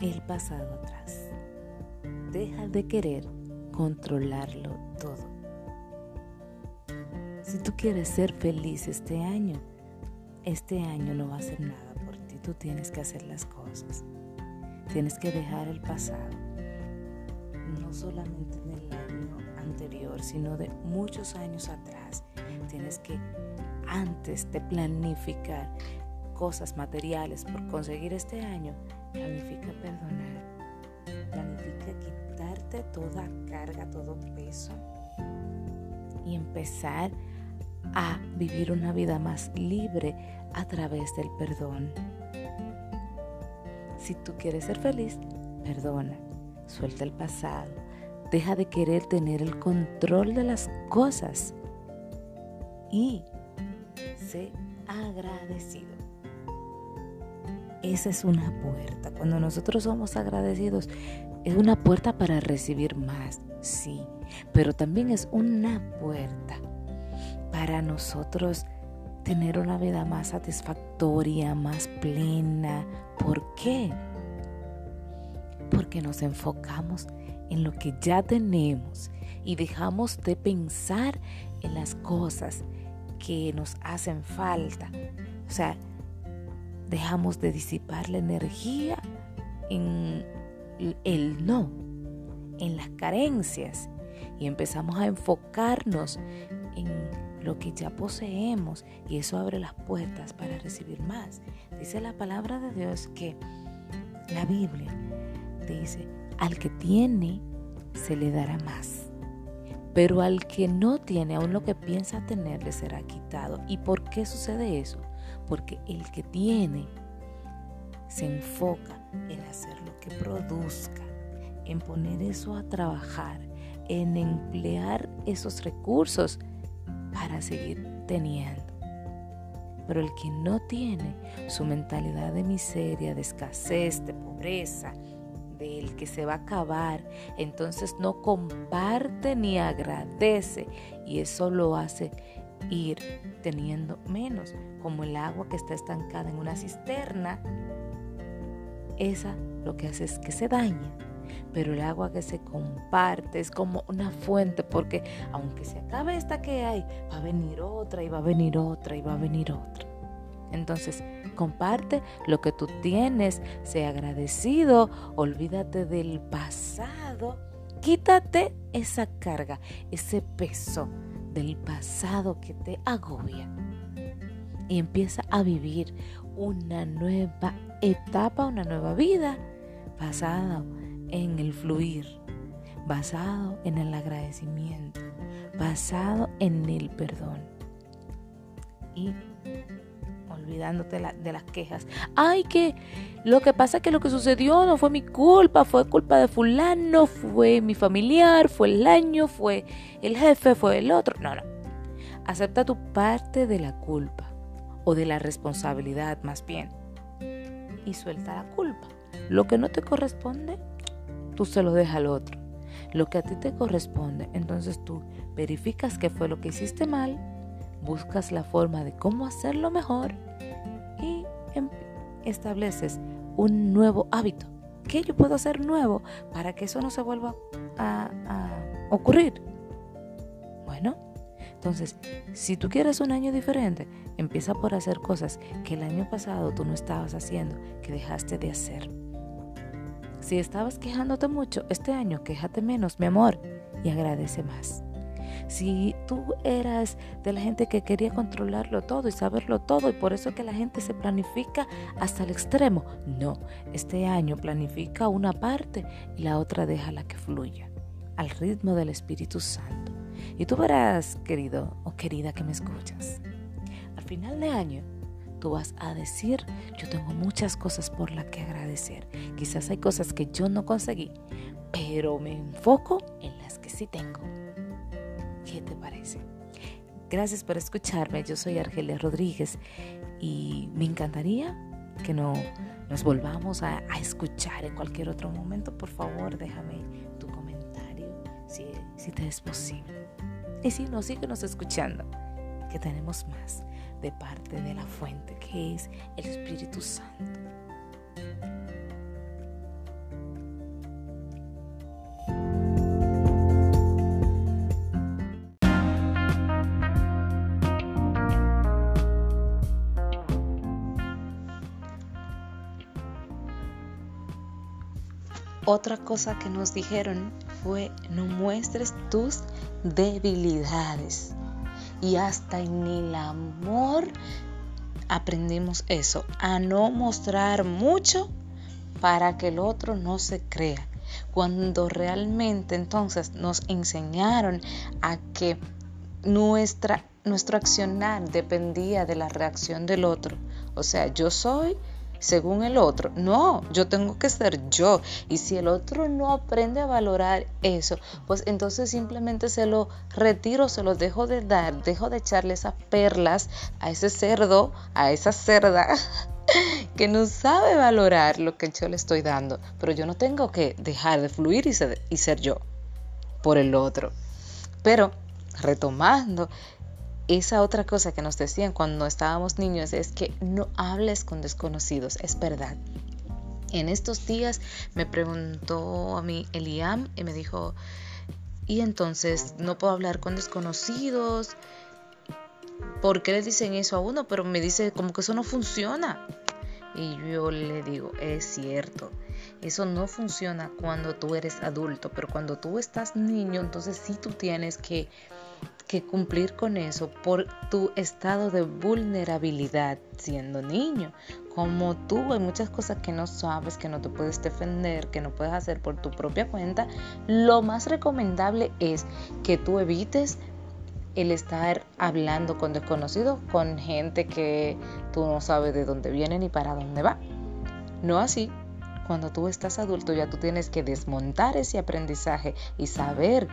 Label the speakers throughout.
Speaker 1: el pasado atrás. Deja de querer controlarlo todo. Si tú quieres ser feliz este año, este año no va a ser nada por ti. Tú tienes que hacer las cosas. Tienes que dejar el pasado. No solamente en el año anterior, sino de muchos años atrás. Tienes que, antes de planificar cosas materiales por conseguir este año, planifica perdonar. Planifica quitarte toda carga, todo peso y empezar a vivir una vida más libre a través del perdón. Si tú quieres ser feliz, perdona, suelta el pasado, deja de querer tener el control de las cosas y sé agradecido. Esa es una puerta. Cuando nosotros somos agradecidos, es una puerta para recibir más, sí, pero también es una puerta para nosotros tener una vida más satisfactoria, más plena. ¿Por qué? Porque nos enfocamos en lo que ya tenemos y dejamos de pensar en las cosas que nos hacen falta. O sea, dejamos de disipar la energía en el no, en las carencias y empezamos a enfocarnos en lo que ya poseemos y eso abre las puertas para recibir más. Dice la palabra de Dios que la Biblia dice, al que tiene se le dará más, pero al que no tiene, aún lo que piensa tener le será quitado. ¿Y por qué sucede eso? Porque el que tiene se enfoca en hacer lo que produzca, en poner eso a trabajar, en emplear esos recursos para seguir teniendo. Pero el que no tiene su mentalidad de miseria, de escasez, de pobreza, del que se va a acabar, entonces no comparte ni agradece y eso lo hace ir teniendo menos, como el agua que está estancada en una cisterna, esa lo que hace es que se daña pero el agua que se comparte es como una fuente, porque aunque se acabe esta que hay, va a venir otra y va a venir otra y va a venir otra. Entonces, comparte lo que tú tienes, sea agradecido, olvídate del pasado, quítate esa carga, ese peso del pasado que te agobia y empieza a vivir una nueva etapa, una nueva vida basada en el fluir, basado en el agradecimiento, basado en el perdón. Y olvidándote de las quejas. Ay, que lo que pasa es que lo que sucedió no fue mi culpa, fue culpa de fulano, fue mi familiar, fue el año, fue el jefe, fue el otro. No, no. Acepta tu parte de la culpa o de la responsabilidad más bien y suelta la culpa. Lo que no te corresponde, tú se lo dejas al otro. Lo que a ti te corresponde, entonces tú verificas qué fue lo que hiciste mal, buscas la forma de cómo hacerlo mejor estableces un nuevo hábito. ¿Qué yo puedo hacer nuevo para que eso no se vuelva a, a ocurrir? Bueno, entonces, si tú quieres un año diferente, empieza por hacer cosas que el año pasado tú no estabas haciendo, que dejaste de hacer. Si estabas quejándote mucho, este año quéjate menos, mi amor, y agradece más. Si tú eras de la gente que quería controlarlo todo y saberlo todo y por eso que la gente se planifica hasta el extremo, no, este año planifica una parte y la otra déjala que fluya al ritmo del Espíritu Santo. Y tú verás, querido o querida que me escuchas, al final de año tú vas a decir, yo tengo muchas cosas por las que agradecer. Quizás hay cosas que yo no conseguí, pero me enfoco en las que sí tengo. ¿Qué te parece? Gracias por escucharme. Yo soy Argelia Rodríguez y me encantaría que no, nos volvamos a, escuchar en cualquier otro momento. Por favor, déjame tu comentario si, si te es posible. Y si no, síguenos escuchando, que tenemos más de parte de la fuente que es el Espíritu Santo. Otra cosa que nos dijeron fue no muestres tus debilidades. Y hasta en el amor aprendimos eso, a no mostrar mucho para que el otro no se crea. Cuando realmente entonces nos enseñaron a que nuestra, nuestro accionar dependía de la reacción del otro. O sea, yo soy según el otro. No, yo tengo que ser yo. Y si el otro no aprende a valorar eso, pues entonces simplemente se lo retiro, se lo dejo de dar, dejo de echarle esas perlas a ese cerdo, a esa cerda que no sabe valorar lo que yo le estoy dando. Pero yo no tengo que dejar de fluir y ser, yo por el otro. Pero retomando esa otra cosa que nos decían cuando estábamos niños es que no hables con desconocidos, es verdad. En estos días me preguntó a mí Eliam y me dijo, y entonces no puedo hablar con desconocidos. ¿Por qué le dicen eso a uno? Pero me dice como que eso no funciona. Y yo le digo, es cierto, eso no funciona cuando tú eres adulto, pero cuando tú estás niño, entonces sí tú tienes que que cumplir con eso por tu estado de vulnerabilidad siendo niño. Como tú hay muchas cosas que no sabes, que no te puedes defender, que no puedes hacer por tu propia cuenta, lo más recomendable es que tú evites el estar hablando con desconocidos, con gente que tú no sabes de dónde viene ni para dónde va. No así. Cuando tú estás adulto ya tú tienes que desmontar ese aprendizaje y saber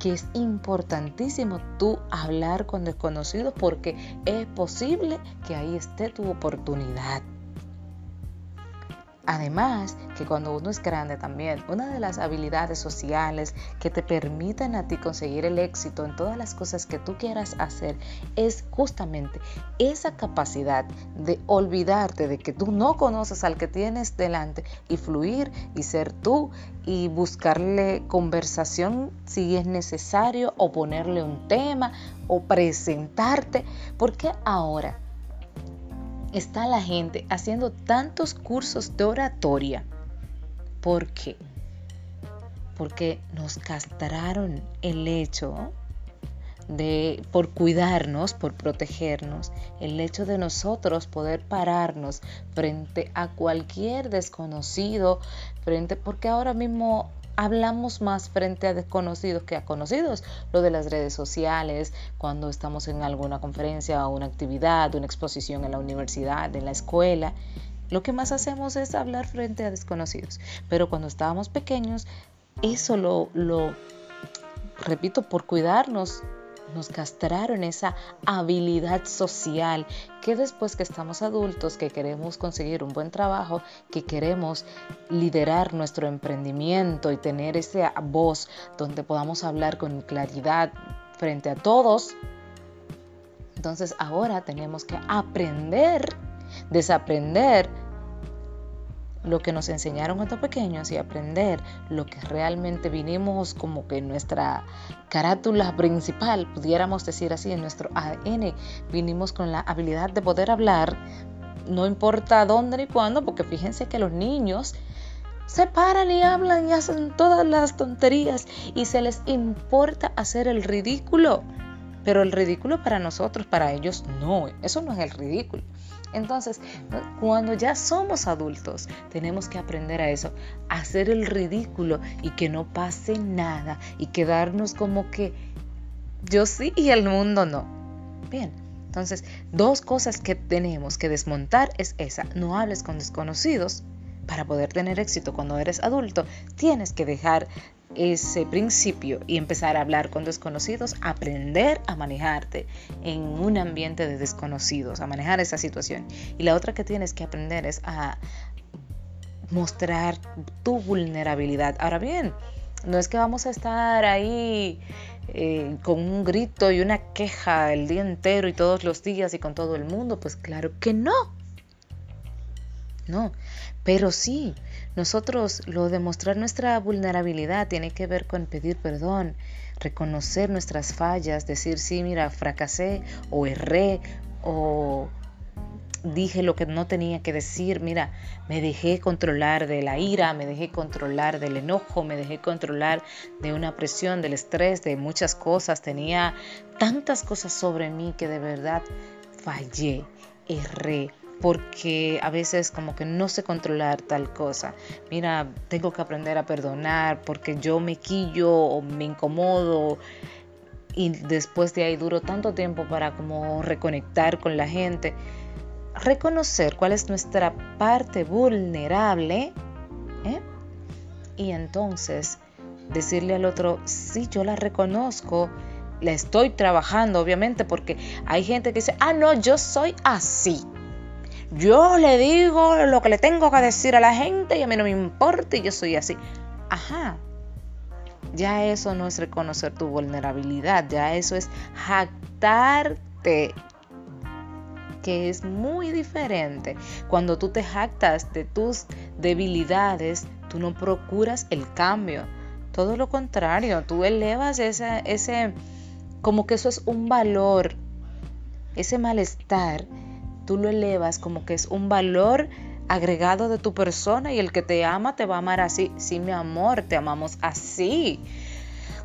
Speaker 1: que es importantísimo tú hablar con desconocidos porque es posible que ahí esté tu oportunidad. Además, que cuando uno es grande también, una de las habilidades sociales que te permiten a ti conseguir el éxito en todas las cosas que tú quieras hacer es justamente esa capacidad de olvidarte de que tú no conoces al que tienes delante y fluir y ser tú y buscarle conversación si es necesario o ponerle un tema o presentarte. Porque ahora está la gente haciendo tantos cursos de oratoria? ¿Por qué? Porque nos castraron el hecho de por cuidarnos, por protegernos, el hecho de nosotros poder pararnos frente a cualquier desconocido, frente porque ahora mismo hablamos más frente a desconocidos que a conocidos. Lo de las redes sociales, cuando estamos en alguna conferencia o una actividad, una exposición en la universidad, en la escuela. Lo que más hacemos es hablar frente a desconocidos. Pero cuando estábamos pequeños, eso lo, lo repito, por cuidarnos nos castraron esa habilidad social que después que estamos adultos, que queremos conseguir un buen trabajo, que queremos liderar nuestro emprendimiento y tener esa voz donde podamos hablar con claridad frente a todos, entonces ahora tenemos que aprender, desaprender lo que nos enseñaron cuando pequeños y aprender lo que realmente vinimos como que nuestra carátula principal, pudiéramos decir así, en nuestro ADN, vinimos con la habilidad de poder hablar, no importa dónde ni cuándo, porque fíjense que los niños se paran y hablan y hacen todas las tonterías y se les importa hacer el ridículo. Pero el ridículo para nosotros, para ellos no, eso no es el ridículo. Entonces, cuando ya somos adultos, tenemos que aprender a eso, hacer el ridículo y que no pase nada y quedarnos como que yo sí y el mundo no. Bien, entonces, dos cosas que tenemos que desmontar es esa, no hables con desconocidos. Para poder tener éxito cuando eres adulto, tienes que dejar ese principio y empezar a hablar con desconocidos, aprender a manejarte en un ambiente de desconocidos, a manejar esa situación. Y la otra que tienes que aprender es a mostrar tu vulnerabilidad. Ahora bien, no es que vamos a estar ahí eh, con un grito y una queja el día entero y todos los días y con todo el mundo, pues claro que no. No, pero sí, nosotros lo de mostrar nuestra vulnerabilidad tiene que ver con pedir perdón, reconocer nuestras fallas, decir, sí, mira, fracasé o erré o dije lo que no tenía que decir, mira, me dejé controlar de la ira, me dejé controlar del enojo, me dejé controlar de una presión, del estrés, de muchas cosas, tenía tantas cosas sobre mí que de verdad fallé, erré, porque a veces como que no sé controlar tal cosa. Mira, tengo que aprender a perdonar porque yo me quillo o me incomodo y después de ahí duro tanto tiempo para como reconectar con la gente. Reconocer cuál es nuestra parte vulnerable ¿eh? y entonces decirle al otro, sí, yo la reconozco, la estoy trabajando, obviamente, porque hay gente que dice, ah, no, yo soy así. Yo le digo lo que le tengo que decir a la gente y a mí no me importa y yo soy así. Ajá. Ya eso no es reconocer tu vulnerabilidad, ya eso es jactarte que es muy diferente. Cuando tú te jactas de tus debilidades, tú no procuras el cambio. Todo lo contrario, tú elevas ese, ese, como que eso es un valor, ese malestar tú lo elevas como que es un valor agregado de tu persona y el que te ama te va a amar así. Sí, mi amor, te amamos así,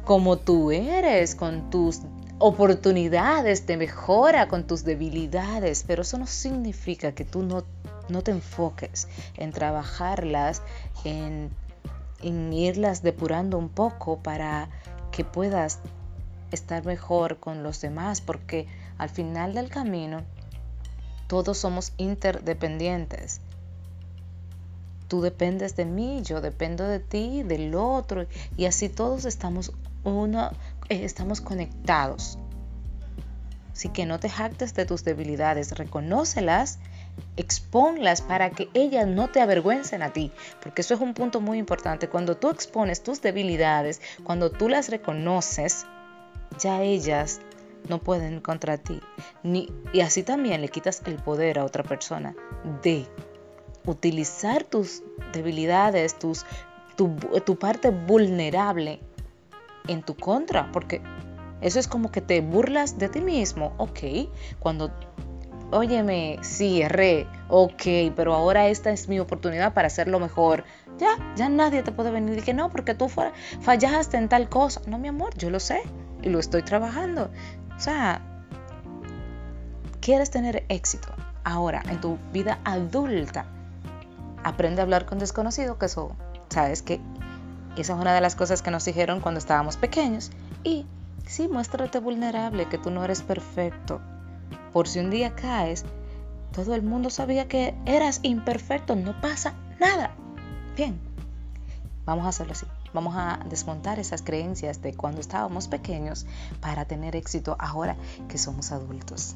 Speaker 1: como tú eres, con tus oportunidades de mejora, con tus debilidades, pero eso no significa que tú no, no te enfoques en trabajarlas, en, en irlas depurando un poco para que puedas estar mejor con los demás, porque al final del camino todos somos interdependientes. Tú dependes de mí, yo dependo de ti, del otro, y así todos estamos uno, eh, estamos conectados. Así que no te jactes de tus debilidades, reconócelas, exponlas para que ellas no te avergüencen a ti, porque eso es un punto muy importante. Cuando tú expones tus debilidades, cuando tú las reconoces, ya ellas no pueden contra ti. Ni, y así también le quitas el poder a otra persona de utilizar tus debilidades, tus, tu, parte vulnerable en tu contra, porque eso es como que te burlas de ti mismo, ok, cuando, óyeme, sí, erré, ok, pero ahora esta es mi oportunidad para hacerlo mejor. Ya, ya nadie te puede venir y que no, porque tú fallaste en tal cosa. No, mi amor, yo lo sé y lo estoy trabajando. O sea, quieres tener éxito ahora en tu vida adulta. Aprende a hablar con desconocido, que eso, sabes que esa es una de las cosas que nos dijeron cuando estábamos pequeños. Y sí, muéstrate vulnerable, que tú no eres perfecto. Por si un día caes, todo el mundo sabía que eras imperfecto, no pasa nada. Bien, vamos a hacerlo así. Vamos a desmontar esas creencias de cuando estábamos pequeños para tener éxito ahora que somos adultos.